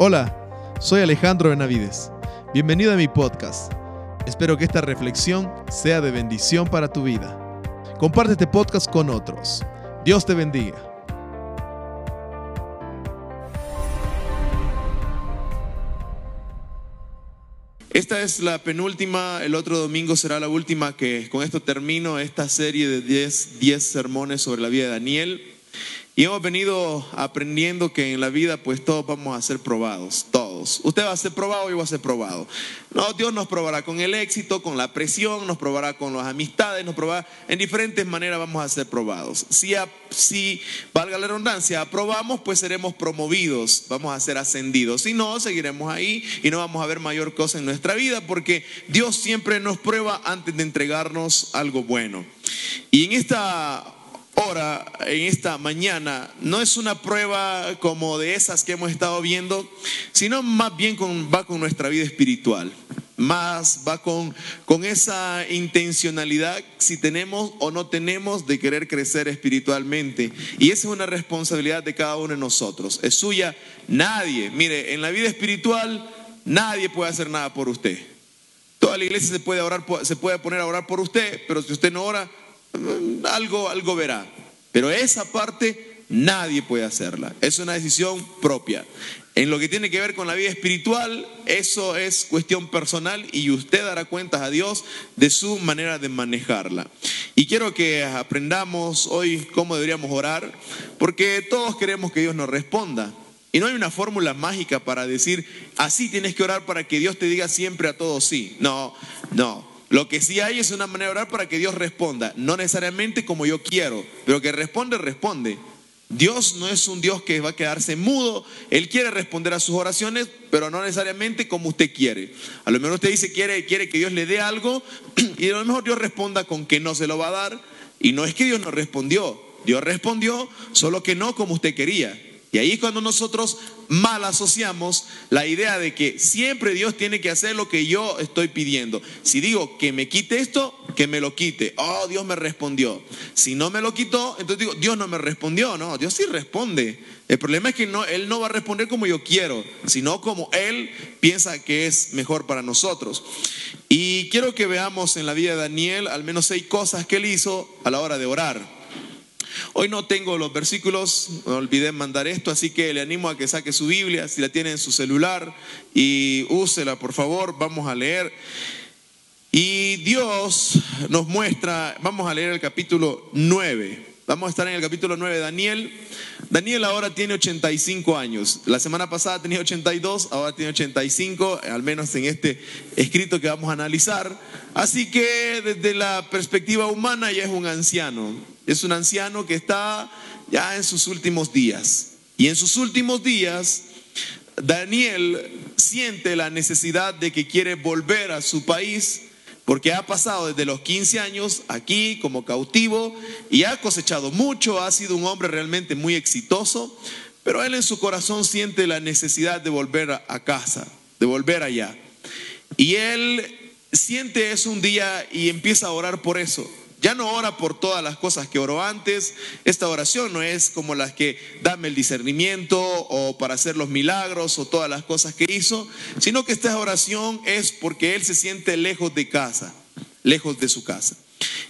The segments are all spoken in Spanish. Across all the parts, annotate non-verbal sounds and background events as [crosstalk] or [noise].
Hola, soy Alejandro Benavides. Bienvenido a mi podcast. Espero que esta reflexión sea de bendición para tu vida. Comparte este podcast con otros. Dios te bendiga. Esta es la penúltima, el otro domingo será la última que con esto termino esta serie de 10, 10 sermones sobre la vida de Daniel. Y hemos venido aprendiendo que en la vida pues todos vamos a ser probados, todos. Usted va a ser probado, yo voy a ser probado. No, Dios nos probará con el éxito, con la presión, nos probará con las amistades, nos probará en diferentes maneras vamos a ser probados. Si, si valga la redundancia, aprobamos, pues seremos promovidos, vamos a ser ascendidos. Si no, seguiremos ahí y no vamos a ver mayor cosa en nuestra vida porque Dios siempre nos prueba antes de entregarnos algo bueno. Y en esta Ahora, en esta mañana, no es una prueba como de esas que hemos estado viendo, sino más bien con, va con nuestra vida espiritual. Más va con, con esa intencionalidad si tenemos o no tenemos de querer crecer espiritualmente. Y esa es una responsabilidad de cada uno de nosotros. Es suya. Nadie, mire, en la vida espiritual nadie puede hacer nada por usted. Toda la iglesia se puede, orar, se puede poner a orar por usted, pero si usted no ora, algo, algo verá. Pero esa parte nadie puede hacerla. Es una decisión propia. En lo que tiene que ver con la vida espiritual, eso es cuestión personal y usted dará cuentas a Dios de su manera de manejarla. Y quiero que aprendamos hoy cómo deberíamos orar, porque todos queremos que Dios nos responda. Y no hay una fórmula mágica para decir, así tienes que orar para que Dios te diga siempre a todos sí. No, no. Lo que sí hay es una manera de orar para que Dios responda, no necesariamente como yo quiero, pero que responde, responde. Dios no es un Dios que va a quedarse mudo, Él quiere responder a sus oraciones, pero no necesariamente como usted quiere. A lo mejor usted dice quiere, quiere que Dios le dé algo [clears throat] y a lo mejor Dios responda con que no se lo va a dar y no es que Dios no respondió, Dios respondió, solo que no como usted quería. Y ahí es cuando nosotros mal asociamos la idea de que siempre Dios tiene que hacer lo que yo estoy pidiendo. Si digo que me quite esto, que me lo quite. Oh, Dios me respondió. Si no me lo quitó, entonces digo, Dios no me respondió. No, Dios sí responde. El problema es que no, Él no va a responder como yo quiero, sino como Él piensa que es mejor para nosotros. Y quiero que veamos en la vida de Daniel al menos seis cosas que Él hizo a la hora de orar. Hoy no tengo los versículos, me olvidé mandar esto, así que le animo a que saque su Biblia, si la tiene en su celular, y úsela, por favor, vamos a leer. Y Dios nos muestra, vamos a leer el capítulo 9. Vamos a estar en el capítulo 9 de Daniel. Daniel ahora tiene 85 años. La semana pasada tenía 82, ahora tiene 85, al menos en este escrito que vamos a analizar. Así que desde la perspectiva humana ya es un anciano. Es un anciano que está ya en sus últimos días. Y en sus últimos días, Daniel siente la necesidad de que quiere volver a su país porque ha pasado desde los 15 años aquí como cautivo y ha cosechado mucho, ha sido un hombre realmente muy exitoso, pero él en su corazón siente la necesidad de volver a casa, de volver allá. Y él siente eso un día y empieza a orar por eso. Ya no ora por todas las cosas que oró antes. Esta oración no es como las que dame el discernimiento o para hacer los milagros o todas las cosas que hizo, sino que esta oración es porque él se siente lejos de casa, lejos de su casa.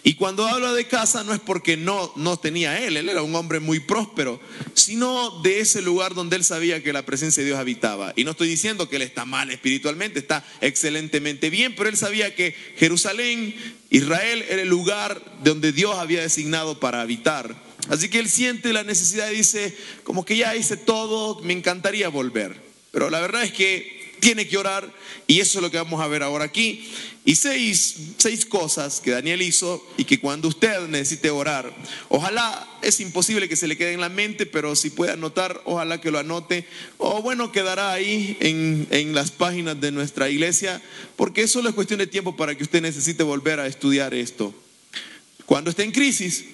Y cuando habla de casa no es porque no, no tenía él, él era un hombre muy próspero, sino de ese lugar donde él sabía que la presencia de Dios habitaba. Y no estoy diciendo que él está mal espiritualmente, está excelentemente bien, pero él sabía que Jerusalén, Israel, era el lugar donde Dios había designado para habitar. Así que él siente la necesidad y dice, como que ya hice todo, me encantaría volver. Pero la verdad es que tiene que orar y eso es lo que vamos a ver ahora aquí. Y seis, seis cosas que Daniel hizo y que cuando usted necesite orar, ojalá es imposible que se le quede en la mente, pero si puede anotar, ojalá que lo anote. O bueno, quedará ahí en, en las páginas de nuestra iglesia, porque solo es cuestión de tiempo para que usted necesite volver a estudiar esto. Cuando esté en crisis,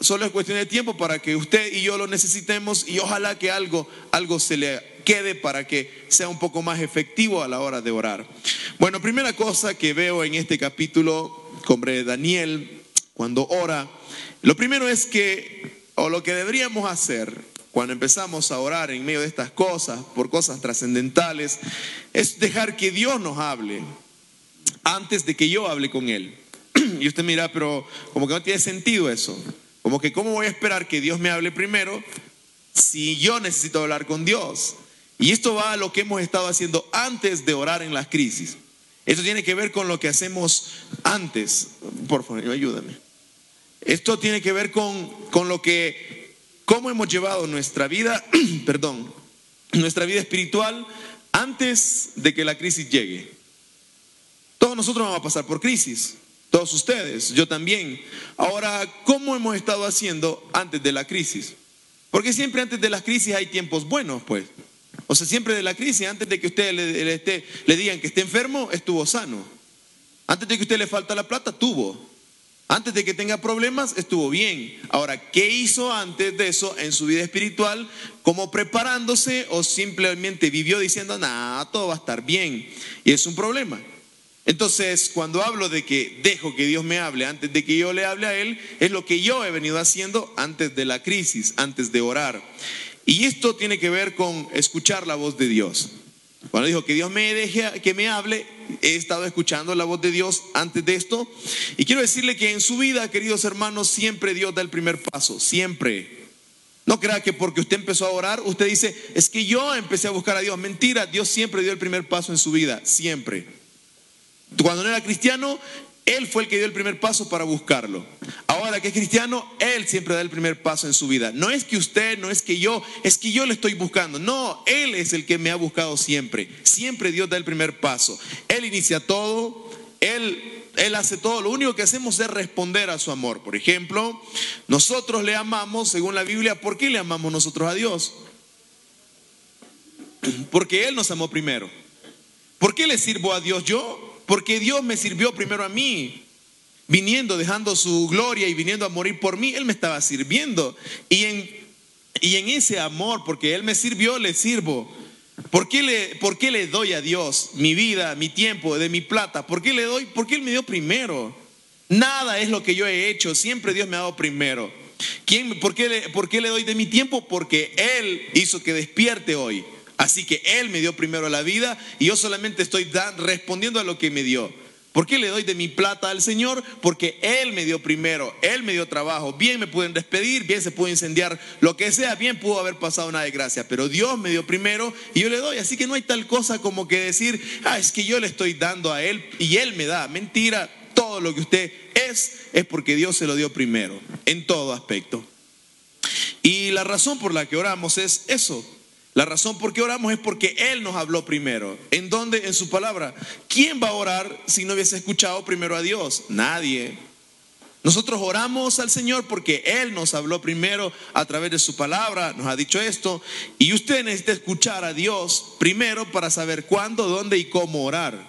Solo es cuestión de tiempo para que usted y yo lo necesitemos y ojalá que algo, algo se le quede para que sea un poco más efectivo a la hora de orar. Bueno, primera cosa que veo en este capítulo sobre Daniel cuando ora, lo primero es que, o lo que deberíamos hacer cuando empezamos a orar en medio de estas cosas, por cosas trascendentales, es dejar que Dios nos hable antes de que yo hable con Él. [clears throat] Y usted mira, pero como que no tiene sentido eso. Como que, ¿cómo voy a esperar que Dios me hable primero si yo necesito hablar con Dios? Y esto va a lo que hemos estado haciendo antes de orar en las crisis. Esto tiene que ver con lo que hacemos antes. Por favor, ayúdame. Esto tiene que ver con, con lo que, cómo hemos llevado nuestra vida, [clears throat] perdón, nuestra vida espiritual antes de que la crisis llegue. Todos nosotros vamos a pasar por crisis, todos ustedes, yo también. Ahora, ¿cómo hemos estado haciendo antes de la crisis? Porque siempre antes de las crisis hay tiempos buenos, pues. O sea, siempre de la crisis, antes de que usted le, le digan que esté enfermo, estuvo sano. Antes de que usted le falta la plata, tuvo. Antes de que tenga problemas, estuvo bien. Ahora, ¿qué hizo antes de eso en su vida espiritual? ¿Como preparándose o simplemente vivió diciendo, nada, todo va a estar bien? Y es un problema. Entonces, cuando hablo de que dejo que Dios me hable antes de que yo le hable a Él, es lo que yo he venido haciendo antes de la crisis, antes de orar. Y esto tiene que ver con escuchar la voz de Dios. Cuando dijo que Dios me deje que me hable, he estado escuchando la voz de Dios antes de esto. Y quiero decirle que en su vida, queridos hermanos, siempre Dios da el primer paso, siempre. No crea que porque usted empezó a orar, usted dice, es que yo empecé a buscar a Dios. Mentira, Dios siempre dio el primer paso en su vida, siempre. Cuando no era cristiano, él fue el que dio el primer paso para buscarlo. Ahora que es cristiano, Él siempre da el primer paso en su vida. No es que usted, no es que yo, es que yo le estoy buscando. No, Él es el que me ha buscado siempre. Siempre Dios da el primer paso. Él inicia todo, Él, Él hace todo. Lo único que hacemos es responder a su amor. Por ejemplo, nosotros le amamos, según la Biblia, ¿por qué le amamos nosotros a Dios? Porque Él nos amó primero. ¿Por qué le sirvo a Dios yo? Porque Dios me sirvió primero a mí. Viniendo, dejando su gloria y viniendo a morir por mí, Él me estaba sirviendo. Y en, ese amor, porque Él me sirvió, le sirvo. ¿Por qué, le, ¿Por qué le doy a Dios mi vida, mi tiempo, de mi plata? ¿Por qué le doy? Porque Él me dio primero. Nada es lo que yo he hecho, siempre Dios me ha dado primero. ¿Quién, ¿Por qué le doy de mi tiempo? Porque Él hizo que despierte hoy. Así que Él me dio primero la vida y yo solamente estoy respondiendo a lo que me dio. ¿Por qué le doy de mi plata al Señor? Porque Él me dio primero, Él me dio trabajo. Bien me pueden despedir, bien se puede incendiar, lo que sea, bien pudo haber pasado una desgracia, pero Dios me dio primero y yo le doy. Así que no hay tal cosa como que decir, ah, es que yo le estoy dando a Él y Él me da. Mentira, todo lo que usted es es porque Dios se lo dio primero, en todo aspecto. Y la razón por la que oramos es eso, la razón por qué oramos es porque Él nos habló primero. ¿En dónde? En su palabra. ¿Quién va a orar si no hubiese escuchado primero a Dios? Nadie. Nosotros oramos al Señor porque Él nos habló primero a través de su palabra, nos ha dicho esto, y usted necesita escuchar a Dios primero para saber cuándo, dónde y cómo orar.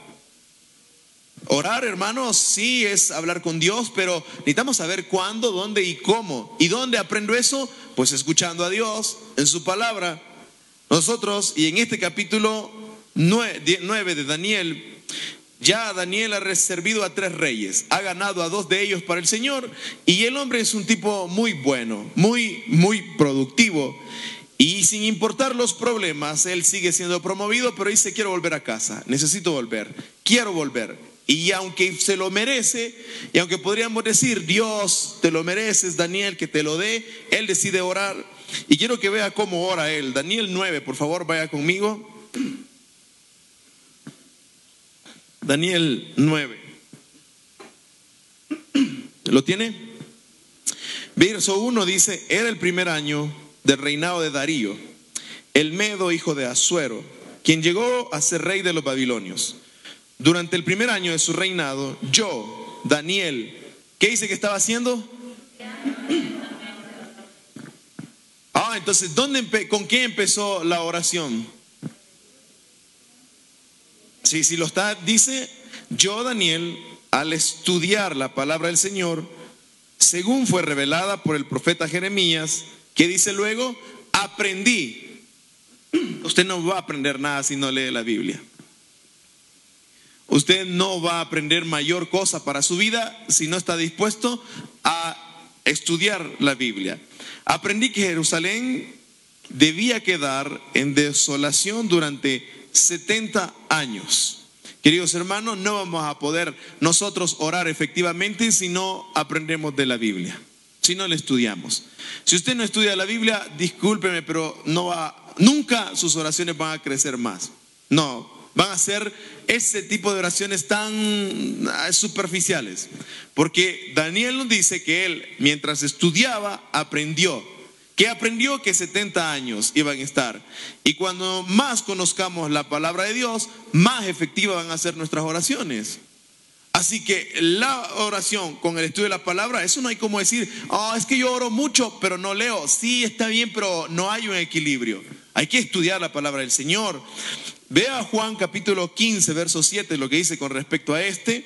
Orar, hermanos, sí es hablar con Dios, pero necesitamos saber cuándo, dónde y cómo. ¿Y dónde aprendo eso? Pues escuchando a Dios en su palabra. Nosotros, y en este capítulo 9 de Daniel, ya Daniel ha reservado a tres reyes, ha ganado a dos de ellos para el Señor, y el hombre es un tipo muy bueno, muy, muy productivo. Y sin importar los problemas, él sigue siendo promovido, pero dice, quiero volver a casa, necesito volver, quiero volver. Y aunque se lo merece, y aunque podríamos decir, Dios, te lo mereces, Daniel, que te lo dé, él decide orar y quiero que vea cómo ora él. Daniel 9, por favor, vaya conmigo. Daniel 9. ¿Lo tiene? Verso 1 dice, era el primer año del reinado de Darío, el Medo hijo de Asuero, quien llegó a ser rey de los babilonios. Durante el primer año de su reinado, yo, Daniel, ¿qué dice que estaba haciendo? Ah, entonces, ¿dónde ¿con qué empezó la oración? Sí, si lo está, dice, yo Daniel, al estudiar la palabra del Señor, según fue revelada por el profeta Jeremías, ¿qué dice luego? Aprendí. Usted no va a aprender nada si no lee la Biblia. Usted no va a aprender mayor cosa para su vida si no está dispuesto a estudiar la Biblia. Aprendí que Jerusalén debía quedar en desolación durante 70 años. Queridos hermanos, no vamos a poder nosotros orar efectivamente si no aprendemos de la Biblia, si no la estudiamos. Si usted no estudia la Biblia, discúlpeme, pero nunca sus oraciones van a crecer más. No, van a ser ese tipo de oraciones tan ah, superficiales. Porque Daniel nos dice que él, mientras estudiaba, aprendió que aprendió que 70 años iban a estar. Y cuando más conozcamos la palabra de Dios, más efectivas van a ser nuestras oraciones. Así que la oración con el estudio de la palabra, eso no hay como decir, oh, es que yo oro mucho, pero no leo. Sí, está bien, pero no hay un equilibrio. Hay que estudiar la palabra del Señor. Vea Juan capítulo 15, verso 7, lo que dice con respecto a este.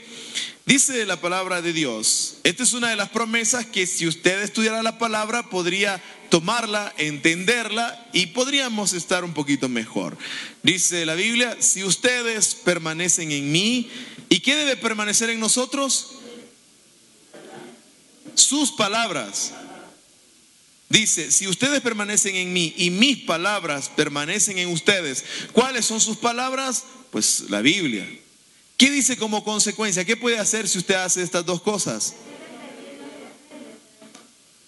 Dice la palabra de Dios. Esta es una de las promesas que si usted estudiara la palabra podría tomarla, entenderla y podríamos estar un poquito mejor. Dice la Biblia, si ustedes permanecen en mí, ¿y qué debe permanecer en nosotros? Sus palabras. Dice, si ustedes permanecen en mí y mis palabras permanecen en ustedes, ¿cuáles son sus palabras? Pues la Biblia. ¿Qué dice como consecuencia? ¿Qué puede hacer si usted hace estas dos cosas?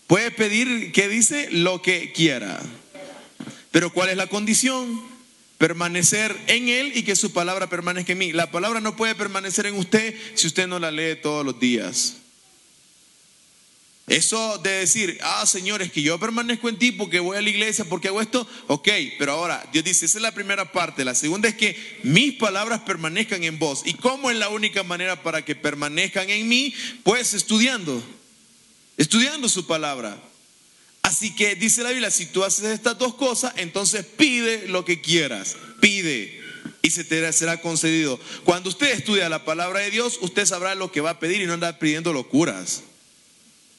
Puede pedir, ¿qué dice? Lo que quiera. Pero ¿cuál es la condición? Permanecer en Él y que su palabra permanezca en mí. La palabra no puede permanecer en usted si usted no la lee todos los días. Eso de decir, ah, Señor, es que yo permanezco en ti porque voy a la iglesia, porque hago esto, ok, pero ahora Dios dice, esa es la primera parte. La segunda es que mis palabras permanezcan en vos. ¿Y cómo es la única manera para que permanezcan en mí? Pues estudiando estudiando su palabra. Así que dice la Biblia, si tú haces estas dos cosas, entonces pide lo que quieras, pide y se te será concedido. Cuando usted estudia la palabra de Dios, usted sabrá lo que va a pedir y no anda pidiendo locuras.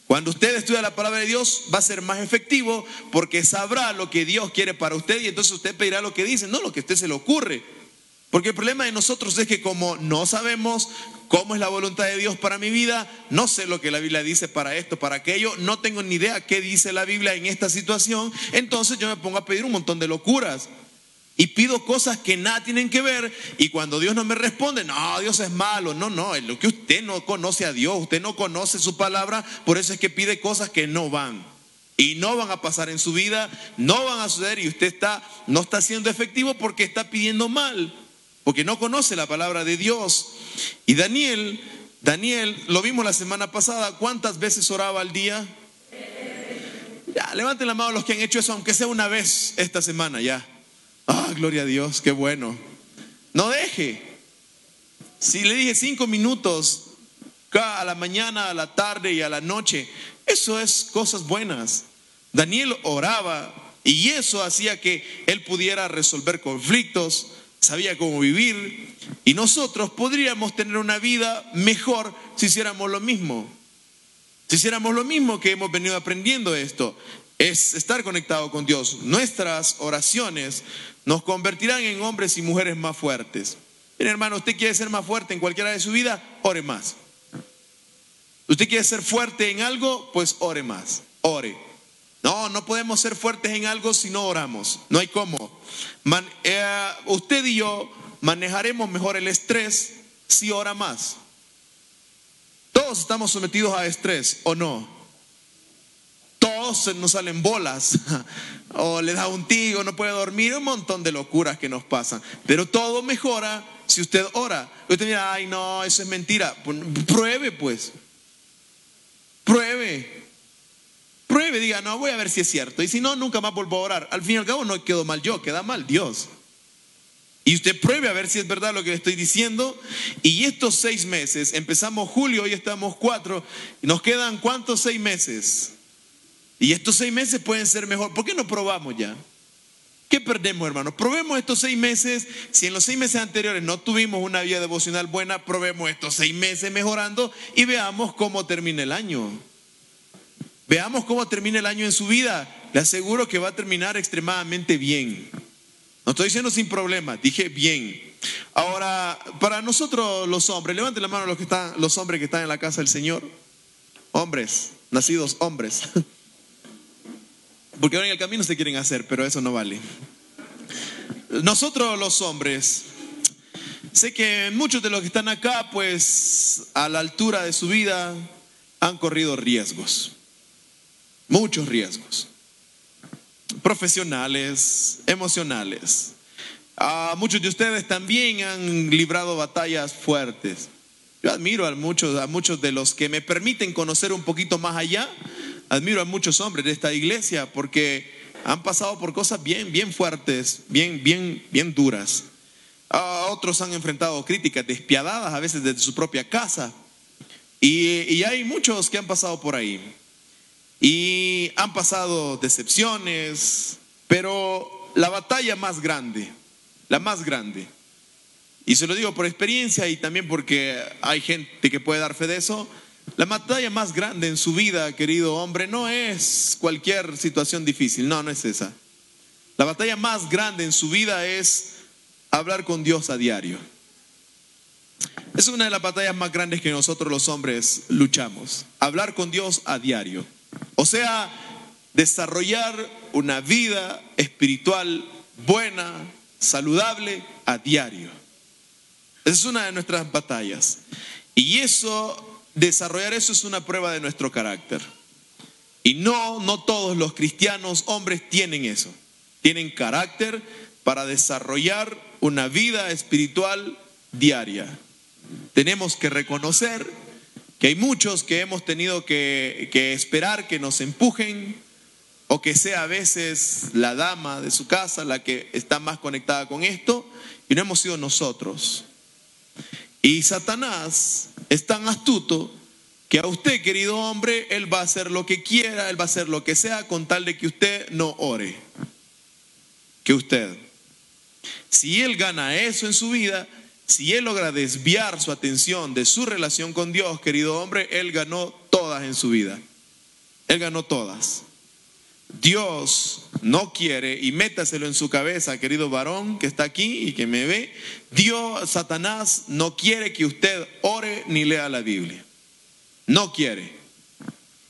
Cuando usted estudia la palabra de Dios, va a ser más efectivo porque sabrá lo que Dios quiere para usted y entonces usted pedirá lo que dice, no lo que a usted se le ocurre. Porque el problema de nosotros es que como no sabemos cómo es la voluntad de Dios para mi vida, no sé lo que la Biblia dice para esto, para aquello, no tengo ni idea qué dice la Biblia en esta situación, entonces yo me pongo a pedir un montón de locuras. Y pido cosas que nada tienen que ver y cuando Dios no me responde, no, Dios es malo, no, no, es lo que usted no conoce a Dios, usted no conoce su palabra, por eso es que pide cosas que no van. Y no van a pasar en su vida, no van a suceder y usted está, no está siendo efectivo porque está pidiendo mal porque no conoce la palabra de Dios. Y Daniel, Daniel, lo vimos la semana pasada, ¿cuántas veces oraba al día? Ya, levanten la mano los que han hecho eso, aunque sea una vez esta semana, ya. Ah, gloria a Dios, qué bueno. No deje. Si le dije cinco minutos a la mañana, a la tarde y a la noche, eso es cosas buenas. Daniel oraba y eso hacía que él pudiera resolver conflictos, sabía cómo vivir y nosotros podríamos tener una vida mejor si hiciéramos lo mismo. Si hiciéramos lo mismo que hemos venido aprendiendo esto, es estar conectado con Dios. Nuestras oraciones nos convertirán en hombres y mujeres más fuertes. Bien, hermano, usted quiere ser más fuerte en cualquiera de su vida, ore más. Usted quiere ser fuerte en algo, pues ore más, ore. No, no podemos ser fuertes en algo si no oramos. No hay cómo. Eh, usted y yo manejaremos mejor el estrés si ora más. Todos estamos sometidos a estrés, ¿o no? Nos salen bolas, [laughs] o le da un tigo, no puede dormir, un montón de locuras que nos pasan. Pero todo mejora si usted ora. Usted mira, ay no, eso es mentira. Pruebe pues. Pruebe. Pruebe, diga, no, voy a ver si es cierto. Y si no, nunca más vuelvo a orar. Al fin y al cabo no quedo mal yo, queda mal Dios. Y usted pruebe a ver si es verdad lo que le estoy diciendo. Y estos seis meses, empezamos julio, hoy estamos cuatro, nos quedan cuántos seis meses. Y estos seis meses pueden ser mejor. ¿Por qué no probamos ya? ¿Qué perdemos, hermanos? Probemos estos seis meses. Si en los seis meses anteriores no tuvimos una vida devocional buena, probemos estos seis meses mejorando y veamos cómo termina el año. Veamos cómo termina el año en su vida. Le aseguro que va a terminar extremadamente bien. No estoy diciendo sin problema, dije bien. Ahora, para nosotros los hombres, levanten la mano los, que están, los hombres que están en la casa del Señor. Hombres, nacidos hombres. [laughs] Porque ahora en el camino se quieren hacer, pero eso no vale. Nosotros los hombres, sé que muchos de los que están acá, pues a la altura de su vida, han corrido riesgos. Muchos riesgos. Profesionales, emocionales. A muchos de ustedes también han librado batallas fuertes. Yo admiro a muchos, a muchos de los que me permiten conocer un poquito más allá. Admiro a muchos hombres de esta iglesia porque han pasado por cosas bien, bien fuertes, bien, bien, bien duras. A otros han enfrentado críticas despiadadas, a veces desde su propia casa. Y, y hay muchos que han pasado por ahí. Y han pasado decepciones, pero la batalla más grande, la más grande, y se lo digo por experiencia y también porque hay gente que puede dar fe de eso, la batalla más grande en su vida, querido hombre, no es cualquier situación difícil, no, no es esa. La batalla más grande en su vida es hablar con Dios a diario. Es una de las batallas más grandes que nosotros los hombres luchamos, hablar con Dios a diario. O sea, desarrollar una vida espiritual buena, saludable a diario. Esa es una de nuestras batallas. Y eso, desarrollar eso es una prueba de nuestro carácter. Y no, no todos los cristianos hombres tienen eso. Tienen carácter para desarrollar una vida espiritual diaria. Tenemos que reconocer que hay muchos que hemos tenido que, que esperar que nos empujen o que sea a veces la dama de su casa la que está más conectada con esto y no hemos sido nosotros. Y Satanás es tan astuto que a usted, querido hombre, él va a hacer lo que quiera, él va a hacer lo que sea con tal de que usted no ore. Que usted. Si él gana eso en su vida, si él logra desviar su atención de su relación con Dios, querido hombre, él ganó todas en su vida. Él ganó todas. Dios no quiere, y métaselo en su cabeza, querido varón que está aquí y que me ve, Dios, Satanás, no quiere que usted ore ni lea la Biblia. No quiere.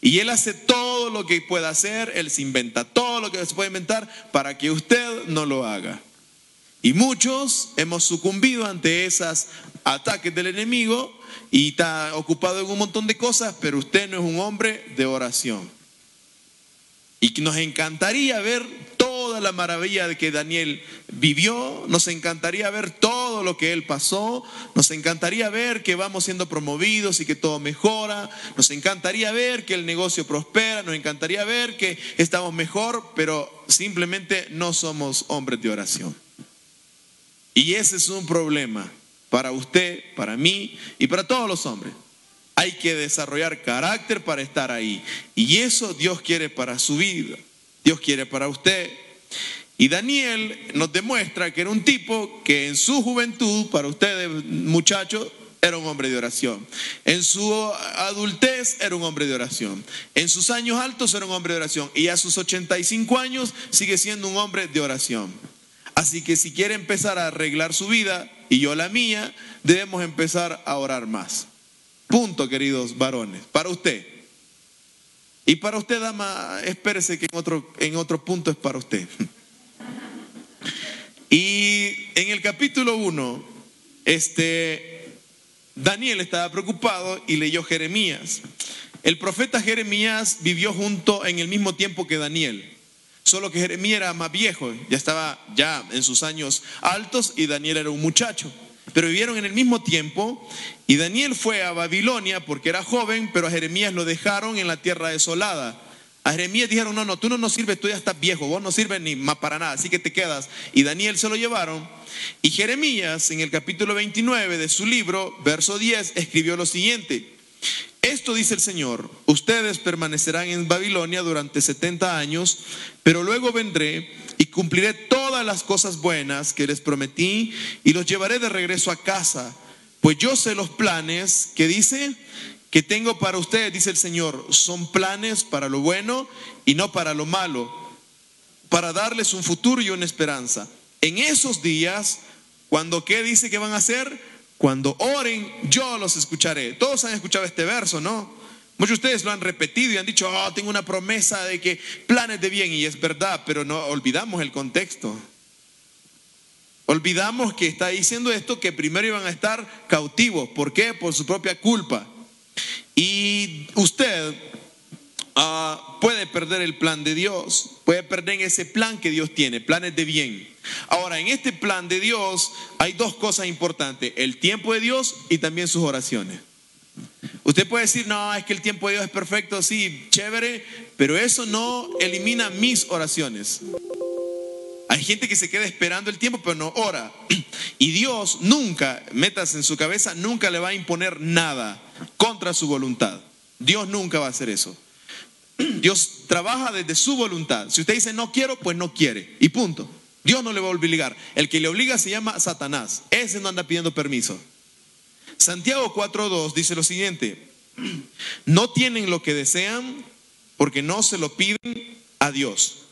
Y él hace todo lo que pueda hacer, él se inventa todo lo que se puede inventar para que usted no lo haga. Y muchos hemos sucumbido ante esos ataques del enemigo y está ocupado en un montón de cosas, pero usted no es un hombre de oración. Y nos encantaría ver toda la maravilla de que Daniel vivió, nos encantaría ver todo lo que él pasó, nos encantaría ver que vamos siendo promovidos y que todo mejora, nos encantaría ver que el negocio prospera, nos encantaría ver que estamos mejor, pero simplemente no somos hombres de oración. Y ese es un problema para usted, para mí y para todos los hombres. Hay que desarrollar carácter para estar ahí. Y eso Dios quiere para su vida. Dios quiere para usted. Y Daniel nos demuestra que era un tipo que en su juventud, para ustedes muchachos, era un hombre de oración. En su adultez era un hombre de oración. En sus años altos era un hombre de oración. Y a sus 85 años sigue siendo un hombre de oración. Así que si quiere empezar a arreglar su vida, y yo la mía, debemos empezar a orar más. Punto, queridos varones, para usted. Y para usted, dama, espérese que en otro, en otro punto es para usted. [laughs] Y en el capítulo 1, este, Daniel estaba preocupado y leyó Jeremías. El profeta Jeremías vivió junto en el mismo tiempo que Daniel. Solo que Jeremías era más viejo, ya estaba ya en sus años altos y Daniel era un muchacho pero vivieron en el mismo tiempo. Y Daniel fue a Babilonia porque era joven, pero a Jeremías lo dejaron en la tierra desolada. A Jeremías dijeron, no, no, tú no nos sirves, tú ya estás viejo, vos no sirves ni más para nada, así que te quedas. Y Daniel se lo llevaron. Y Jeremías, en el capítulo 29 de su libro, verso 10, escribió lo siguiente. Esto dice el Señor, ustedes permanecerán en Babilonia durante 70 años, pero luego vendré y cumpliré todas las cosas buenas que les prometí y los llevaré de regreso a casa, pues yo sé los planes que dice que tengo para ustedes, dice el Señor, son planes para lo bueno y no para lo malo, para darles un futuro y una esperanza. En esos días, cuando qué dice que van a hacer, cuando oren, yo los escucharé. Todos han escuchado este verso, ¿no? Muchos de ustedes lo han repetido y han dicho, oh, tengo una promesa de que planes de bien, y es verdad, pero no olvidamos el contexto. Olvidamos que está diciendo esto que primero iban a estar cautivos. ¿Por qué? Por su propia culpa. Y usted ah, puede perder el plan de Dios, puede perder ese plan que Dios tiene, planes de bien. Ahora, en este plan de Dios hay dos cosas importantes, el tiempo de Dios y también sus oraciones. Usted puede decir, no, es que el tiempo de Dios es perfecto, sí, chévere, pero eso no elimina mis oraciones. Hay gente que se queda esperando el tiempo, pero no ora. Y Dios nunca, metas en su cabeza, nunca le va a imponer nada contra su voluntad. Dios nunca va a hacer eso. Dios trabaja desde su voluntad. Si usted dice no quiero, pues no quiere. Y punto. Dios no le va a obligar. El que le obliga se llama Satanás. Ese no anda pidiendo permiso. Santiago 4.2 dice lo siguiente. No tienen lo que desean porque no se lo piden a Dios.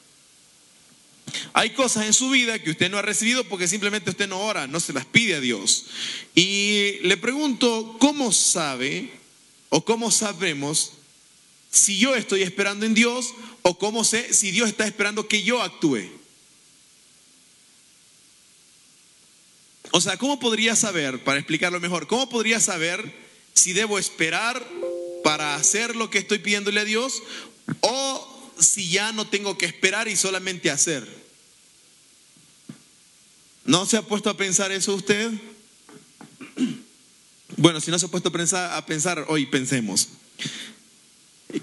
Hay cosas en su vida que usted no ha recibido porque simplemente usted no ora, no se las pide a Dios. Y le pregunto, ¿cómo sabe o cómo sabemos si yo estoy esperando en Dios o cómo sé si Dios está esperando que yo actúe? O sea, ¿cómo podría saber, para explicarlo mejor, cómo podría saber si debo esperar para hacer lo que estoy pidiéndole a Dios o si ya no tengo que esperar y solamente hacer? ¿No se ha puesto a pensar eso usted? Bueno, si no se ha puesto a pensar, hoy pensemos.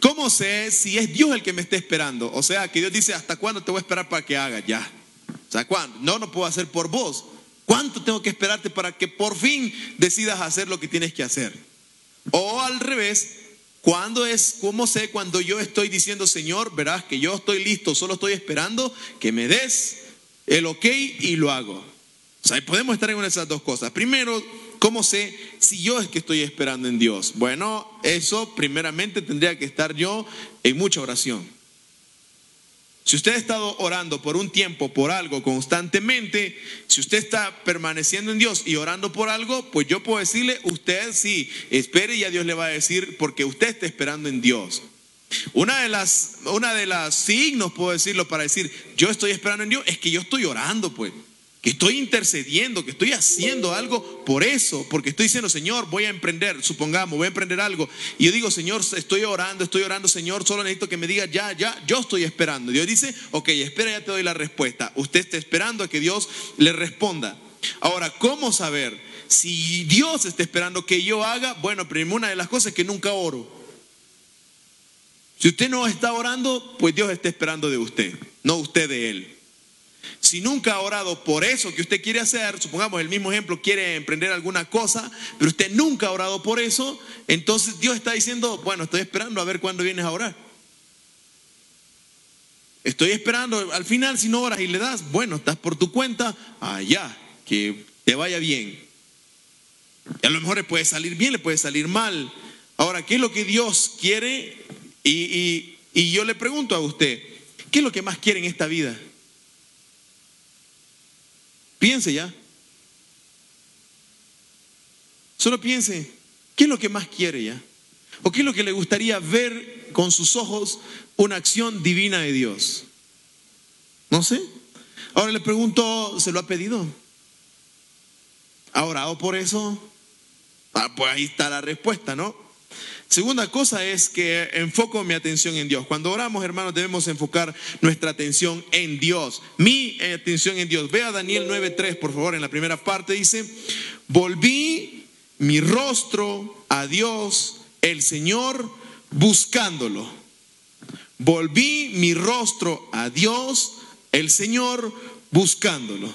¿Cómo sé si es Dios el que me está esperando? O sea, que Dios dice, ¿hasta cuándo te voy a esperar para que haga ya? O sea, ¿cuándo? No, no puedo hacer por vos. ¿Cuánto tengo que esperarte para que por fin decidas hacer lo que tienes que hacer? O al revés, ¿cuándo es, cómo sé cuando yo estoy diciendo, Señor, verás que yo estoy listo, solo estoy esperando que me des el ok y lo hago. O sea, podemos estar en una de esas dos cosas. Primero, ¿cómo sé si yo es que estoy esperando en Dios? Bueno, eso primeramente tendría que estar yo en mucha oración. Si usted ha estado orando por un tiempo, por algo constantemente, si usted está permaneciendo en Dios y orando por algo, pues yo puedo decirle, usted sí, espere y a Dios le va a decir, porque usted está esperando en Dios. Una de las, una de las signos, puedo decirlo, para decir, yo estoy esperando en Dios, es que yo estoy orando, pues. Que estoy intercediendo, que estoy haciendo algo por eso, porque estoy diciendo, Señor, voy a emprender, supongamos, voy a emprender algo. Y yo digo, Señor, estoy orando, estoy orando, Señor, solo necesito que me diga, ya, ya, yo estoy esperando. Dios dice, ok, espera, ya te doy la respuesta. Usted está esperando a que Dios le responda. Ahora, ¿cómo saber si Dios está esperando que yo haga? Bueno, primero una de las cosas es que nunca oro. Si usted no está orando, pues Dios está esperando de usted, no usted de Él. Si nunca ha orado por eso que usted quiere hacer, supongamos el mismo ejemplo, quiere emprender alguna cosa, pero usted nunca ha orado por eso, entonces Dios está diciendo, bueno, estoy esperando a ver cuándo vienes a orar. Estoy esperando, al final si no oras y le das, bueno, estás por tu cuenta, allá, que te vaya bien. Y a lo mejor le puede salir bien, le puede salir mal. Ahora, ¿qué es lo que Dios quiere? Y, yo le pregunto a usted, ¿qué es lo que más quiere en esta vida? Piense ya. Solo piense, ¿qué es lo que más quiere ya? ¿O qué es lo que le gustaría ver con sus ojos una acción divina de Dios? No sé. Ahora le pregunto, ¿se lo ha pedido? ¿Ha orado por eso? Ah, pues ahí está la respuesta, ¿no? Segunda cosa es que enfoco mi atención en Dios. Cuando oramos, hermanos, debemos enfocar nuestra atención en Dios. Mi atención en Dios. Vea Daniel 9:3, por favor, en la primera parte dice, volví mi rostro a Dios, el Señor, buscándolo. Volví mi rostro a Dios, el Señor, buscándolo.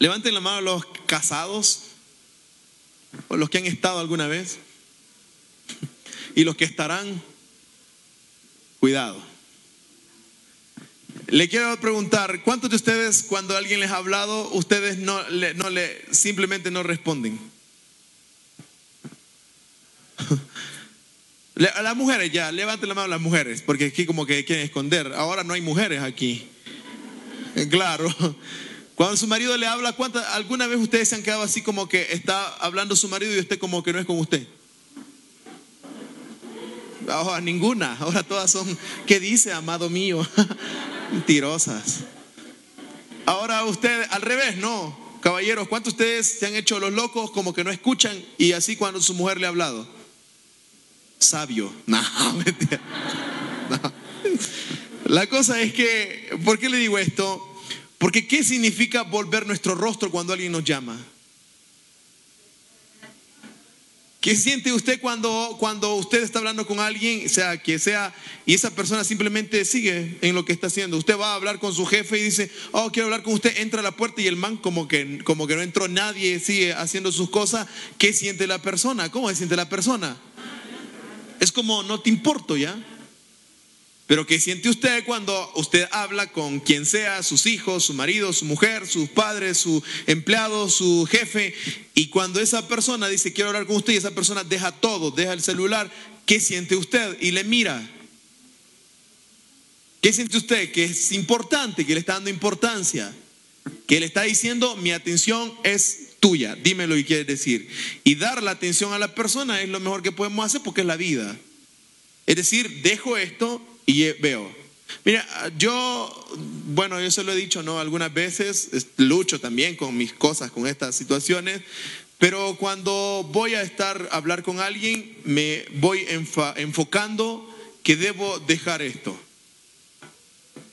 Levanten la mano los casados o los que han estado alguna vez y los que estarán, cuidado. Le quiero preguntar, ¿cuántos de ustedes cuando alguien les ha hablado, ustedes no le, simplemente no responden? [laughs] Las mujeres ya, levanten la mano las mujeres, porque aquí como que quieren esconder. Ahora no hay mujeres aquí. [laughs] Claro. Cuando su marido le habla, ¿cuánta, ¿alguna vez ustedes se han quedado así como que está hablando su marido y usted como que no es con usted? Oh, ninguna. Ahora todas son, ¿qué dice, amado mío? [laughs] Mentirosas. Ahora usted, al revés, no. Caballeros, ¿cuántos de ustedes se han hecho los locos como que no escuchan y así cuando su mujer le ha hablado? Sabio. [laughs] No, mentira. No. La cosa es que, ¿por qué le digo esto? Porque ¿qué significa volver nuestro rostro cuando alguien nos llama? ¿Qué siente usted cuando, cuando usted está hablando con alguien, sea que sea, y esa persona simplemente sigue en lo que está haciendo? Usted va a hablar con su jefe y dice, oh, quiero hablar con usted, entra a la puerta y el man como que, como que no entró nadie, sigue haciendo sus cosas. ¿Qué siente la persona? ¿Cómo se siente la persona? Es como, no te importo ya. Pero ¿qué siente usted cuando usted habla con quien sea, sus hijos, su marido, su mujer, sus padres, su empleado, su jefe? Y cuando esa persona dice quiero hablar con usted y esa persona deja todo, deja el celular, ¿qué siente usted? Y le mira. ¿Qué siente usted? Que es importante, que le está dando importancia, que le está diciendo mi atención es tuya, dime lo que quieres decir. Y dar la atención a la persona es lo mejor que podemos hacer porque es la vida. Es decir, dejo esto y veo. Mira, yo, bueno, yo se lo he dicho, ¿no? Algunas veces lucho también con mis cosas, con estas situaciones, pero cuando voy a estar a hablar con alguien, me voy enfocando que debo dejar esto.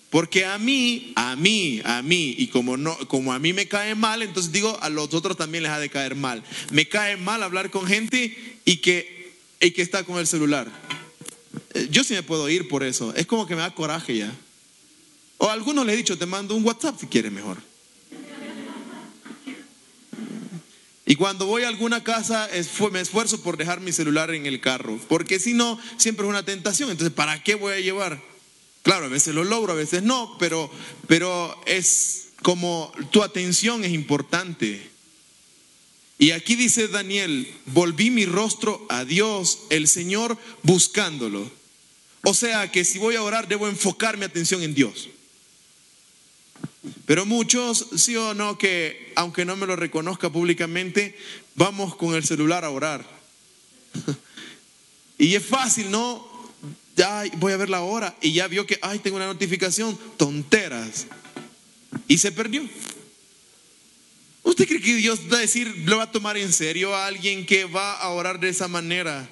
Porque a mí, a mí, a mí, y como, no, como a mí me cae mal, entonces digo, a los otros también les ha de caer mal. Me cae mal hablar con gente y que, y que está con el celular. Eh, yo sí me puedo ir por eso. Es como que me da coraje ya. O a algunos le he dicho, te mando un WhatsApp si quieres mejor. Y cuando voy a alguna casa me esfuerzo por dejar mi celular en el carro, porque si no, siempre es una tentación. Entonces, ¿para qué voy a llevar? Claro, a veces lo logro, a veces no, pero, pero es como tu atención es importante. Y aquí dice Daniel, volví mi rostro a Dios, el Señor, buscándolo. O sea que si voy a orar, debo enfocar mi atención en Dios. Pero muchos, sí o no, que aunque no me lo reconozca públicamente, vamos con el celular a orar. [laughs] Y es fácil, ¿no? Ya voy a ver la hora y ya vio que, ay, tengo una notificación, tonteras. Y se perdió. ¿Usted cree que Dios va a decir, lo va a tomar en serio a alguien que va a orar de esa manera?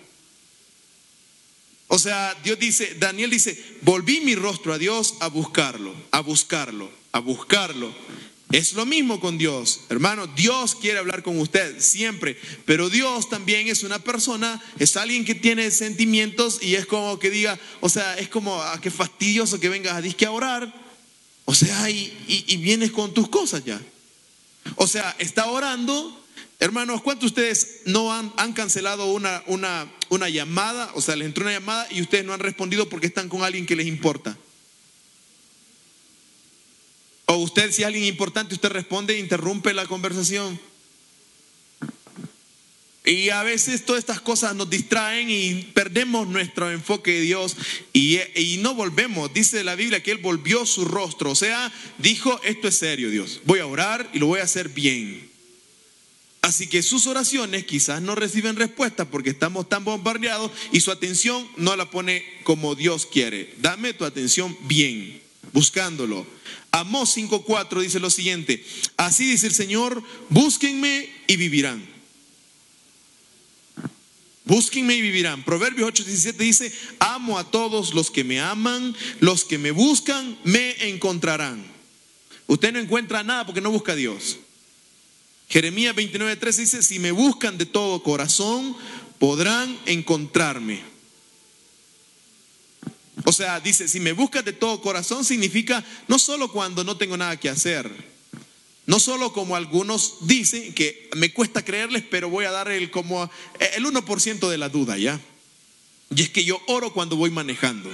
O sea, Dios dice, Daniel dice, volví mi rostro a Dios a buscarlo, a buscarlo, a buscarlo. Es lo mismo con Dios. Hermano, Dios quiere hablar con usted siempre, pero Dios también es una persona, es alguien que tiene sentimientos y es como que diga, o sea, es como, ah, qué fastidioso que vengas a disque a orar. O sea, y, y vienes con tus cosas ya. O sea, está orando. Hermanos, ¿cuántos de ustedes no han, cancelado una, una, una llamada? O sea, les entró una llamada y ustedes no han respondido porque están con alguien que les importa. O usted, si es alguien importante, usted responde e interrumpe la conversación. Y a veces todas estas cosas nos distraen y perdemos nuestro enfoque de Dios y, y, no volvemos. Dice la Biblia que Él volvió su rostro. O sea, dijo, esto es serio Dios. Voy a orar y lo voy a hacer bien. Así que sus oraciones quizás no reciben respuesta porque estamos tan bombardeados y su atención no la pone como Dios quiere. Dame tu atención bien, buscándolo. Amós 5.4 dice lo siguiente. Así dice el Señor, búsquenme y vivirán Búsquenme y vivirán. Proverbios 8:17 dice, amo a todos los que me aman, los que me buscan, me encontrarán. Usted no encuentra nada porque no busca a Dios. Jeremías 29:13 dice, si me buscan de todo corazón, podrán encontrarme. O sea, dice, si me buscas de todo corazón significa no solo cuando no tengo nada que hacer, no solo como algunos dicen, que me cuesta creerles, pero voy a dar el, como el 1% de la duda, ¿ya? Y es que yo oro cuando voy manejando.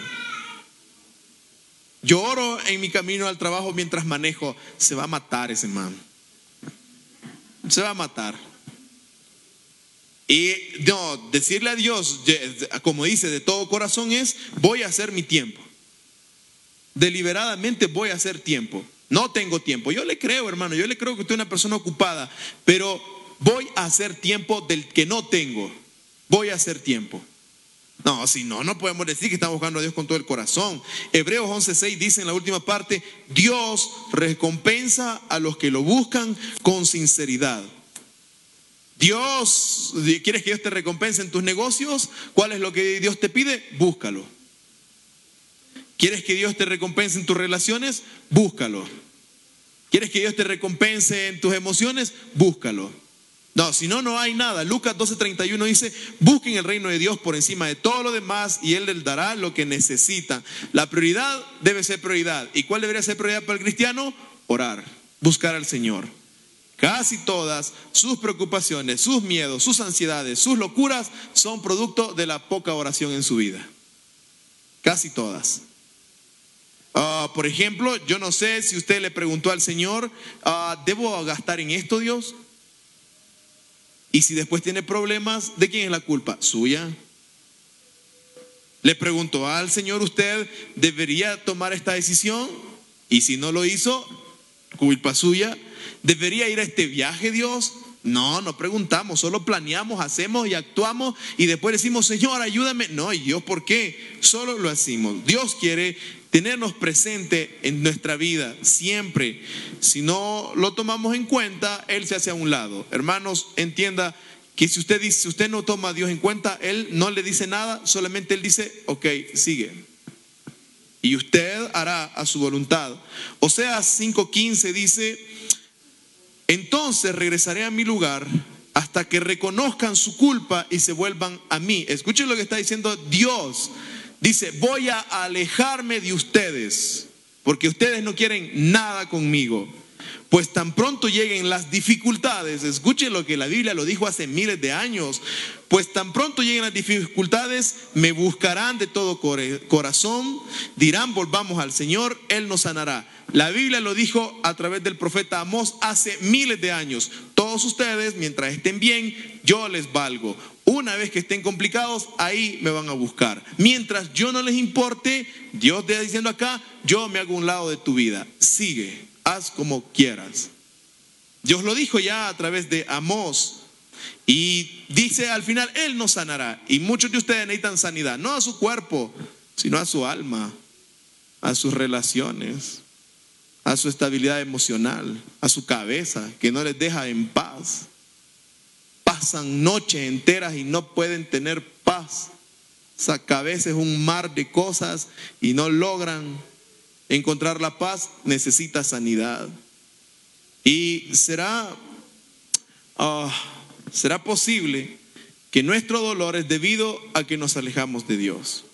Yo oro en mi camino al trabajo mientras manejo. Se va a matar ese man. Se va a matar. Y no, decirle a Dios, como dice, de todo corazón es, voy a hacer mi tiempo. Deliberadamente voy a hacer tiempo. No tengo tiempo. Yo le creo, hermano, yo le creo que usted es una persona ocupada, pero voy a hacer tiempo del que no tengo. Voy a hacer tiempo. No, si no, no podemos decir que estamos buscando a Dios con todo el corazón. Hebreos 11:6 dice en la última parte, Dios recompensa a los que lo buscan con sinceridad. Dios, ¿quieres que Dios te recompense en tus negocios? ¿Cuál es lo que Dios te pide? Búscalo. ¿Quieres que Dios te recompense en tus relaciones? Búscalo. ¿Quieres que Dios te recompense en tus emociones? Búscalo. No, si no, no hay nada. Lucas 12:31 dice, busquen el reino de Dios por encima de todo lo demás y Él les dará lo que necesitan. La prioridad debe ser prioridad. ¿Y cuál debería ser prioridad para el cristiano? Orar, buscar al Señor. Casi todas sus preocupaciones, sus miedos, sus ansiedades, sus locuras son producto de la poca oración en su vida. Casi todas. Ah, por ejemplo, yo no sé si usted le preguntó al Señor, ah, ¿debo gastar en esto, Dios? Y si después tiene problemas, ¿de quién es la culpa? Suya. Le preguntó al Señor, ¿usted debería tomar esta decisión? Y si no lo hizo, culpa suya. ¿Debería ir a este viaje, Dios? No, no preguntamos, solo planeamos, hacemos y actuamos y después decimos, Señor, ayúdame. No, ¿y Dios por qué? Solo lo hacemos. Dios quiere tenernos presente en nuestra vida siempre. Si no lo tomamos en cuenta, Él se hace a un lado. Hermanos, entienda que si usted dice, si usted no toma a Dios en cuenta, Él no le dice nada, solamente Él dice, ok, sigue. Y usted hará a su voluntad. O sea, 5.15 dice, entonces regresaré a mi lugar hasta que reconozcan su culpa y se vuelvan a mí. Escuchen lo que está diciendo Dios. Dice, voy a alejarme de ustedes, porque ustedes no quieren nada conmigo. Pues tan pronto lleguen las dificultades, escuchen lo que la Biblia lo dijo hace miles de años, pues tan pronto lleguen las dificultades, me buscarán de todo corazón, dirán, volvamos al Señor, Él nos sanará. La Biblia lo dijo a través del profeta Amós hace miles de años. Todos ustedes, mientras estén bien, yo les valgo. Una vez que estén complicados, ahí me van a buscar. Mientras yo no les importe, Dios está diciendo acá, yo me hago un lado de tu vida. Sigue haz como quieras. Dios lo dijo ya a través de Amós. Y dice al final, Él nos sanará. Y muchos de ustedes necesitan sanidad, no a su cuerpo, sino a su alma, a sus relaciones, a su estabilidad emocional, a su cabeza, que no les deja en paz. Pasan noches enteras y no pueden tener paz. Esa cabeza es un mar de cosas y no logran encontrar la paz necesita sanidad. Y será, ah, será posible que nuestro dolor es debido a que nos alejamos de Dios.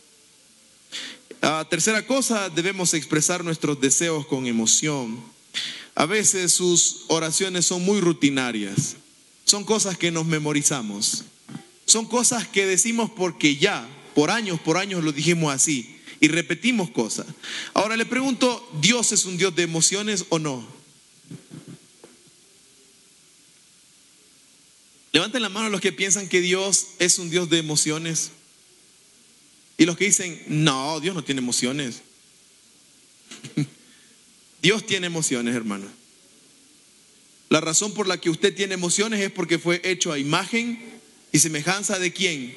Ah, tercera cosa, debemos expresar nuestros deseos con emoción. A veces sus oraciones son muy rutinarias. Son cosas que nos memorizamos. Son cosas que decimos porque ya, por años, por años lo dijimos así y repetimos cosas. Ahora le pregunto, ¿Dios es un Dios de emociones o no? Levanten la mano los que piensan que Dios es un Dios de emociones. Y los que dicen, no, Dios no tiene emociones. [laughs] Dios tiene emociones, hermano. La razón por la que usted tiene emociones es porque fue hecho a imagen y semejanza de quién.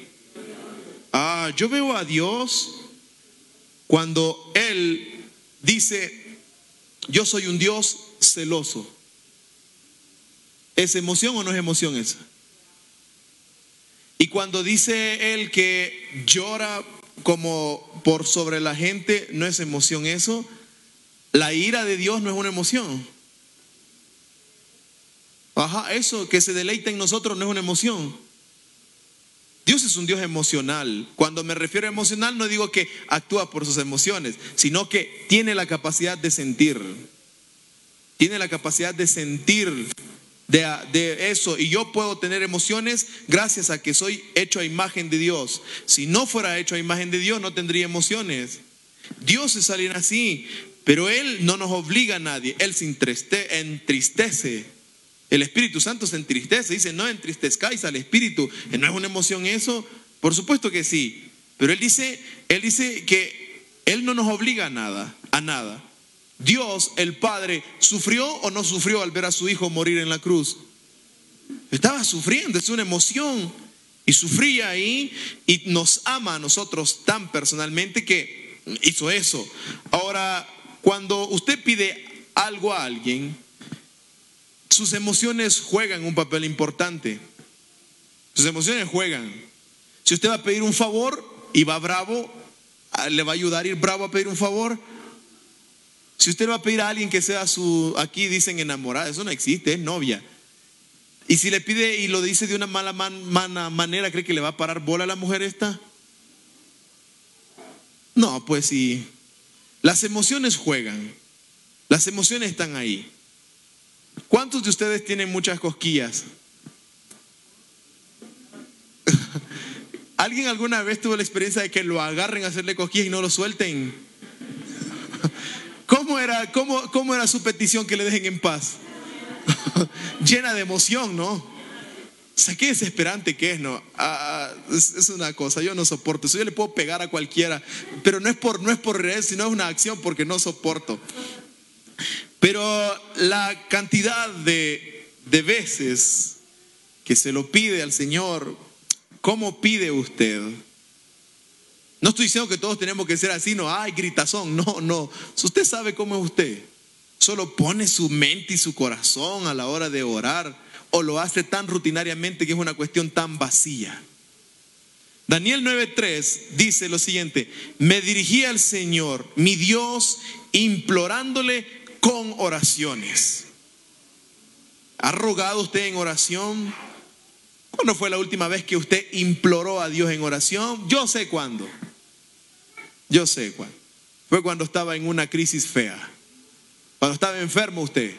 Ah, yo veo a Dios cuando Él dice, yo soy un Dios celoso. ¿Es emoción o no es emoción esa? Y cuando dice Él que llora como por sobre la gente, ¿no es emoción eso? La ira de Dios no es una emoción. Eso que se deleita en nosotros no es una emoción. Dios es un Dios emocional. Cuando me refiero a emocional no digo que actúa por sus emociones, sino que tiene la capacidad de sentir. Tiene la capacidad de sentir de, eso. Y yo puedo tener emociones gracias a que soy hecho a imagen de Dios. Si no fuera hecho a imagen de Dios no tendría emociones. Dios es alguien así, pero Él no nos obliga a nadie. Él se entristece el Espíritu Santo se entristece, dice, no entristezcáis al Espíritu. ¿No es una emoción eso? Por supuesto que sí. Pero él dice, él dice que él no nos obliga a nada, a nada. Dios, el Padre, ¿sufrió o no sufrió al ver a su hijo morir en la cruz? Estaba sufriendo, es una emoción. Y sufría ahí y nos ama a nosotros tan personalmente que hizo eso. Ahora, cuando usted pide algo a alguien, sus emociones juegan un papel importante. Sus emociones juegan. Si usted va a pedir un favor y va bravo, ¿le va a ayudar a ir bravo a pedir un favor? Si usted va a pedir a alguien que sea su, aquí dicen enamorada, eso no existe, es novia. Y si le pide y lo dice de una mala manera, ¿cree que le va a parar bola a la mujer esta? No, pues sí. Las emociones juegan. Las emociones están ahí. ¿Cuántos de ustedes tienen muchas cosquillas? [laughs] ¿Alguien alguna vez tuvo la experiencia de que lo agarren a hacerle cosquillas y no lo suelten? [laughs] ¿Cómo era, cómo, cómo era su petición que le dejen en paz? [laughs] Llena de emoción, ¿no? O sea, qué desesperante que es, ¿no? Ah, es, una cosa, yo no soporto eso. Yo le puedo pegar a cualquiera, pero no es por, no es por sino es una acción porque no soporto. Pero la cantidad de, veces que se lo pide al Señor, ¿cómo pide usted? No estoy diciendo que todos tenemos que ser así, no, ay, gritazón, no, no. Usted sabe cómo es usted. Solo pone su mente y su corazón a la hora de orar o lo hace tan rutinariamente que es una cuestión tan vacía. Daniel 9:3 dice lo siguiente, me dirigí al Señor, mi Dios, implorándole con oraciones. ¿Ha rogado usted en oración? ¿Cuándo fue la última vez que usted imploró a Dios en oración? Yo sé cuándo. Yo sé cuándo. Fue cuando estaba en una crisis fea. Cuando estaba enfermo usted.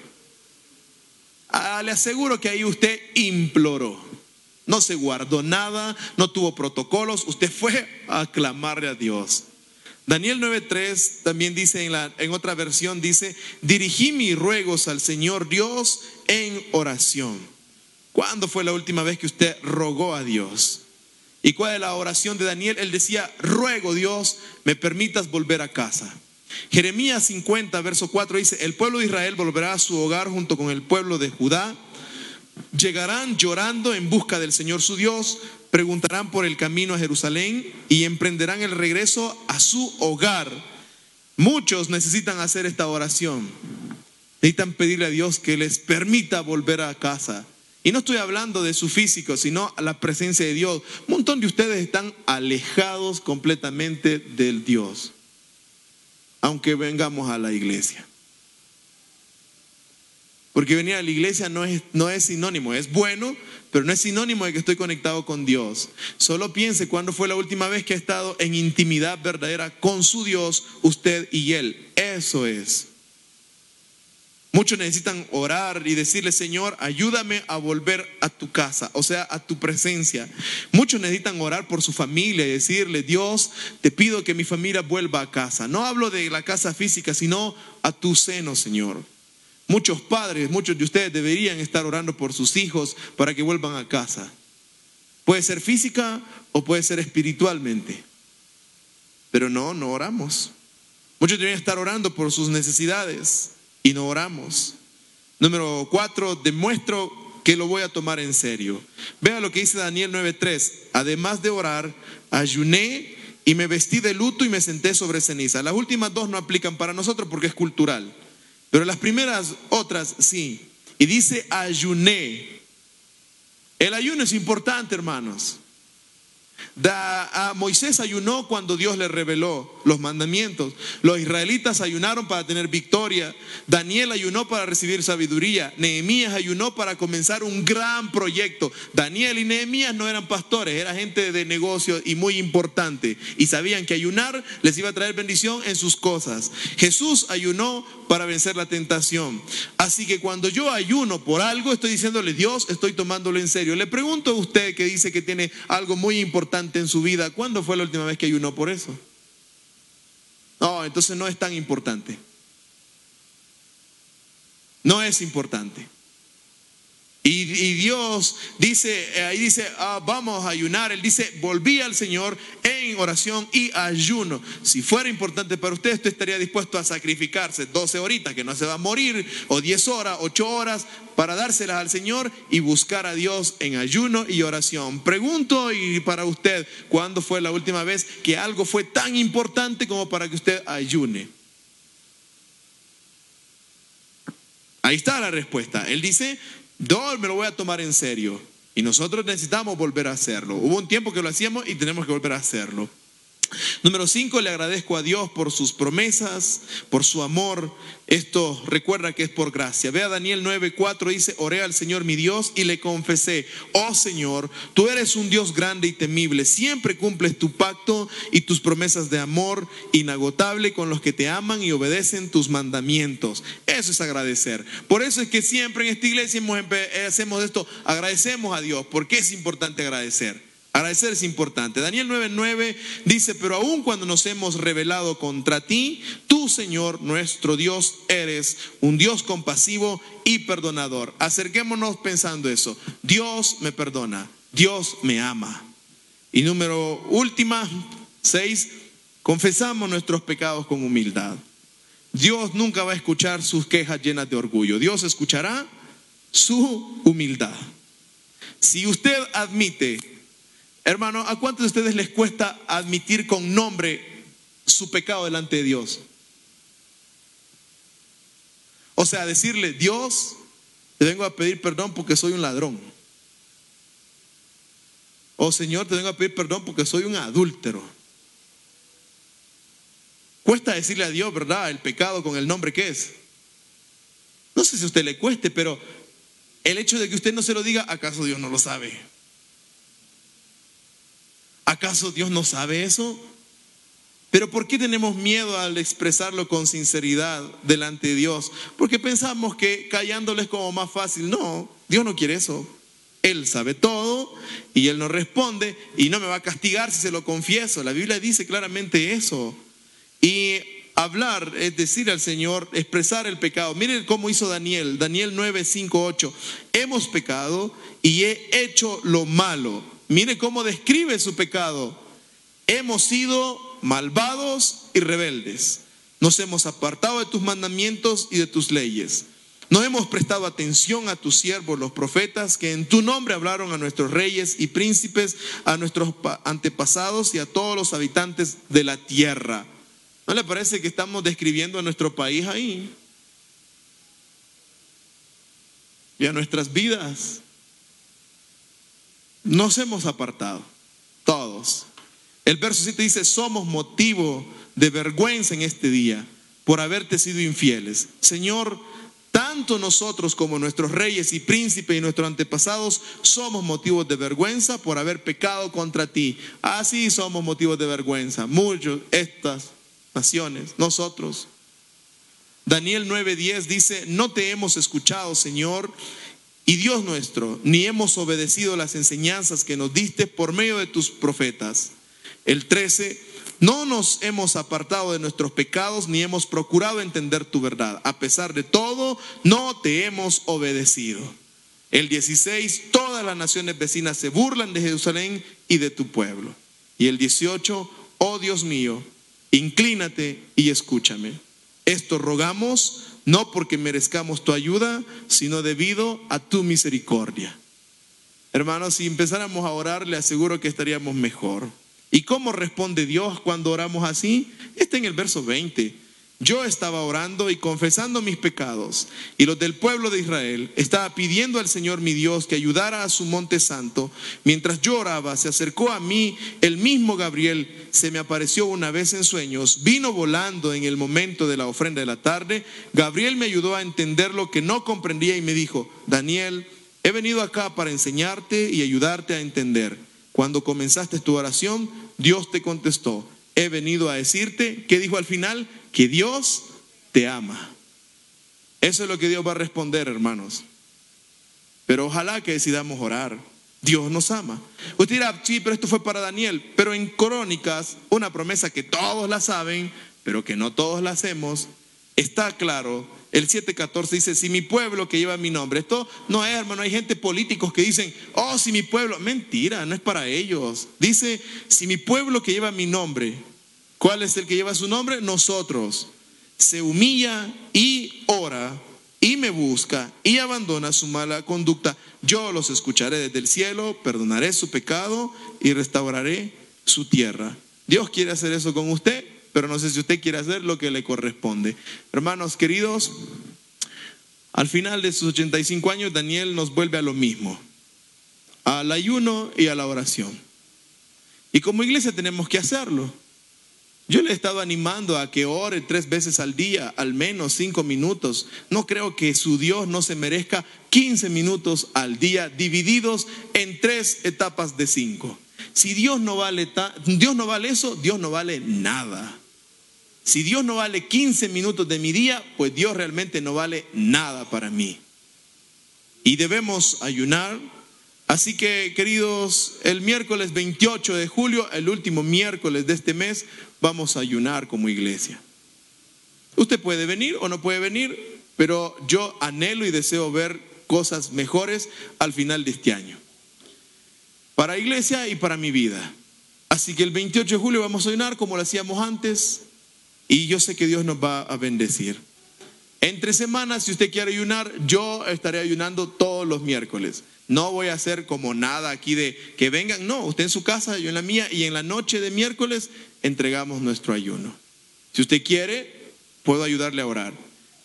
Ah, le aseguro que ahí usted imploró. No se guardó nada, no tuvo protocolos. Usted fue a clamarle a Dios. Daniel 9:3 también dice en, la, en otra versión, dice, dirigí mis ruegos al Señor Dios en oración. ¿Cuándo fue la última vez que usted rogó a Dios? ¿Y cuál es la oración de Daniel? Él decía, ruego Dios, me permitas volver a casa. Jeremías 50, verso 4 dice, el pueblo de Israel volverá a su hogar junto con el pueblo de Judá. Llegarán llorando en busca del Señor su Dios, preguntarán por el camino a Jerusalén y emprenderán el regreso a su hogar. Muchos necesitan hacer esta oración. Necesitan pedirle a Dios que les permita volver a casa. Y no estoy hablando de su físico, sino la presencia de Dios. Un montón de ustedes están alejados completamente del Dios, aunque vengamos a la iglesia. Porque venir a la iglesia no es, no es sinónimo, es bueno, pero no es sinónimo de que estoy conectado con Dios. Solo piense cuándo fue la última vez que ha estado en intimidad verdadera con su Dios, usted y Él. Eso es. Muchos necesitan orar y decirle, Señor, ayúdame a volver a tu casa, o sea, a tu presencia. Muchos necesitan orar por su familia y decirle, Dios, te pido que mi familia vuelva a casa. No hablo de la casa física, sino a tu seno, Señor. Muchos padres, muchos de ustedes deberían estar orando por sus hijos para que vuelvan a casa. Puede ser física o puede ser espiritualmente. Pero no, no oramos. Muchos deberían estar orando por sus necesidades y no oramos. Número cuatro, demuestro que lo voy a tomar en serio. Vea lo que dice Daniel 9:3. Además de orar, ayuné y me vestí de luto y me senté sobre ceniza. Las últimas dos no aplican para nosotros porque es cultural. Pero las primeras otras sí. Y dice ayuné. El ayuno es importante, hermanos. A Moisés ayunó cuando Dios le reveló los mandamientos. Los israelitas ayunaron para tener victoria. Daniel ayunó para recibir sabiduría. Nehemías ayunó para comenzar un gran proyecto. Daniel y Nehemías no eran pastores, era gente de negocio y muy importante. Y sabían que ayunar les iba a traer bendición en sus cosas. Jesús ayunó para vencer la tentación. Así que cuando yo ayuno por algo, estoy diciéndole, Dios, estoy tomándolo en serio. Le pregunto a usted que dice que tiene algo muy importante en su vida, ¿cuándo fue la última vez que ayunó por eso? No, entonces no es tan importante. No es importante. Y, Dios dice, eh, ahí dice, ah, vamos a ayunar. Él dice, volví al Señor en oración y ayuno. Si fuera importante para usted, usted estaría dispuesto a sacrificarse 12 horitas, que no se va a morir, o 10 horas, 8 horas, para dárselas al Señor y buscar a Dios en ayuno y oración. Pregunto y para usted, ¿cuándo fue la última vez que algo fue tan importante como para que usted ayune? Ahí está la respuesta. Él dice, yo me lo voy a tomar en serio. Y nosotros necesitamos volver a hacerlo. Hubo un tiempo que lo hacíamos y tenemos que volver a hacerlo. Número cinco, le agradezco a Dios por sus promesas, por su amor. Esto recuerda que es por gracia. Ve a Daniel 9:4, dice, oré al Señor mi Dios y le confesé, oh Señor, tú eres un Dios grande y temible, siempre cumples tu pacto y tus promesas de amor inagotable con los que te aman y obedecen tus mandamientos. Eso es agradecer. Por eso es que siempre en esta iglesia hacemos esto, agradecemos a Dios, porque es importante agradecer. Agradecer es importante. Daniel 9:9 dice, pero aun cuando nos hemos rebelado contra ti, tú, Señor, nuestro Dios, eres un Dios compasivo y perdonador. Acerquémonos pensando eso. Dios me perdona, Dios me ama. Y número última, seis, confesamos nuestros pecados con humildad. Dios nunca va a escuchar sus quejas llenas de orgullo. Dios escuchará su humildad. Si usted admite Hermano, ¿a cuántos de ustedes les cuesta admitir con nombre su pecado delante de Dios? O sea, decirle, Dios, te vengo a pedir perdón porque soy un ladrón. O Señor, te vengo a pedir perdón porque soy un adúltero. Cuesta decirle a Dios, ¿verdad? El pecado con el nombre que es. No sé si a usted le cueste, pero el hecho de que usted no se lo diga, ¿acaso Dios no lo sabe? ¿Acaso Dios no sabe eso? Pero ¿por qué tenemos miedo al expresarlo con sinceridad delante de Dios? Porque pensamos que callándole es como más fácil. No, Dios no quiere eso. Él sabe todo y Él nos responde y no me va a castigar si se lo confieso. La Biblia dice claramente eso. Y hablar es decir al Señor, expresar el pecado. Miren cómo hizo Daniel, Daniel 9, 5, 8. Hemos pecado y he hecho lo malo Mire cómo describe su pecado. Hemos sido malvados y rebeldes. Nos hemos apartado de tus mandamientos y de tus leyes. No hemos prestado atención a tus siervos, los profetas, que en tu nombre hablaron a nuestros reyes y príncipes, a nuestros antepasados y a todos los habitantes de la tierra. ¿No le parece que estamos describiendo a nuestro país ahí? Y a nuestras vidas. Nos hemos apartado, todos. El verso 7 dice, somos motivo de vergüenza en este día por haberte sido infieles. Señor, tanto nosotros como nuestros reyes y príncipes y nuestros antepasados somos motivos de vergüenza por haber pecado contra ti. Así somos motivos de vergüenza. Muchos, estas naciones, nosotros. Daniel 9:10 dice, no te hemos escuchado, Señor, y Dios nuestro, ni hemos obedecido las enseñanzas que nos diste por medio de tus profetas. El 13, no nos hemos apartado de nuestros pecados ni hemos procurado entender tu verdad. A pesar de todo, no te hemos obedecido. El 16, todas las naciones vecinas se burlan de Jerusalén y de tu pueblo. Y el 18, oh Dios mío, inclínate y escúchame. Esto rogamos no porque merezcamos tu ayuda, sino debido a tu misericordia. Hermanos, si empezáramos a orar, le aseguro que estaríamos mejor. ¿Y cómo responde Dios cuando oramos así? Está en el verso 20. Yo estaba orando y confesando mis pecados, y los del pueblo de Israel estaba pidiendo al Señor mi Dios que ayudara a su monte santo. Mientras yo oraba, se acercó a mí el mismo Gabriel, se me apareció una vez en sueños, vino volando en el momento de la ofrenda de la tarde. Gabriel me ayudó a entender lo que no comprendía y me dijo, Daniel, he venido acá para enseñarte y ayudarte a entender. Cuando comenzaste tu oración, Dios te contestó, he venido a decirte, ¿qué dijo al final? Que Dios te ama. Eso es lo que Dios va a responder, hermanos. Pero ojalá que decidamos orar. Dios nos ama. Usted dirá, sí, pero esto fue para Daniel. Pero en Crónicas, una promesa que todos la saben, pero que no todos la hacemos, está claro. El 7.14 dice, si mi pueblo que lleva mi nombre, esto no es, hermano, hay gente políticos que dicen, oh, si mi pueblo, mentira, no es para ellos. Dice, si mi pueblo que lleva mi nombre, ¿cuál es el que lleva su nombre? Nosotros. Se humilla y ora y me busca y abandona su mala conducta, yo los escucharé desde el cielo, perdonaré su pecado y restauraré su tierra. Dios quiere hacer eso con usted, pero no sé si usted quiere hacer lo que le corresponde. Hermanos queridos, al final de sus 85 años, Daniel nos vuelve a lo mismo, al ayuno y a la oración. Y como iglesia tenemos que hacerlo. Yo le he estado animando a que ore tres veces al día, al menos cinco minutos. No creo que su Dios no se merezca 15 minutos al día divididos en tres etapas de cinco. Si Dios no vale, Dios no vale eso, Dios no vale nada. Si Dios no vale 15 minutos de mi día, pues Dios realmente no vale nada para mí. Y debemos ayunar Así que, queridos, el miércoles 28 de julio, el último miércoles de este mes, vamos a ayunar como iglesia. Usted puede venir o no puede venir, pero yo anhelo y deseo ver cosas mejores al final de este año. Para iglesia y para mi vida. Así que el 28 de julio vamos a ayunar como lo hacíamos antes y yo sé que Dios nos va a bendecir. Entre semanas, si usted quiere ayunar, yo estaré ayunando todos los miércoles. No voy a hacer como nada aquí de que vengan. No, usted en su casa, yo en la mía. Y en la noche de miércoles entregamos nuestro ayuno. Si usted quiere, puedo ayudarle a orar.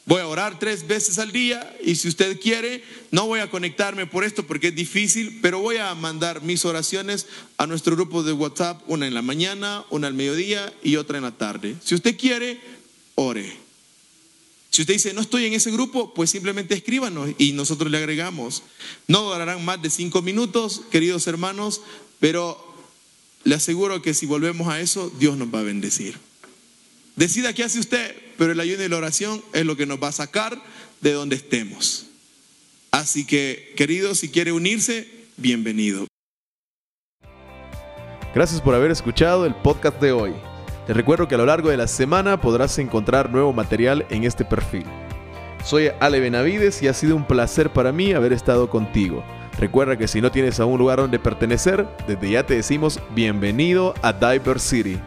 Voy a orar tres veces al día y si usted quiere, no voy a conectarme por esto porque es difícil, pero voy a mandar mis oraciones a nuestro grupo de WhatsApp, una en la mañana, una al mediodía y otra en la tarde. Si usted quiere, ore. Si usted dice, no estoy en ese grupo, pues simplemente escríbanos y nosotros le agregamos. No durarán más de cinco minutos, queridos hermanos, pero le aseguro que si volvemos a eso, Dios nos va a bendecir. Decida qué hace usted, pero el ayuno y la oración es lo que nos va a sacar de donde estemos. Así que, queridos, si quiere unirse, bienvenido. Gracias por haber escuchado el podcast de hoy. Te recuerdo que a lo largo de la semana podrás encontrar nuevo material en este perfil. Soy Ale Benavides y ha sido un placer para mí haber estado contigo. Recuerda que si no tienes a un lugar donde pertenecer, desde ya te decimos bienvenido a Diver City.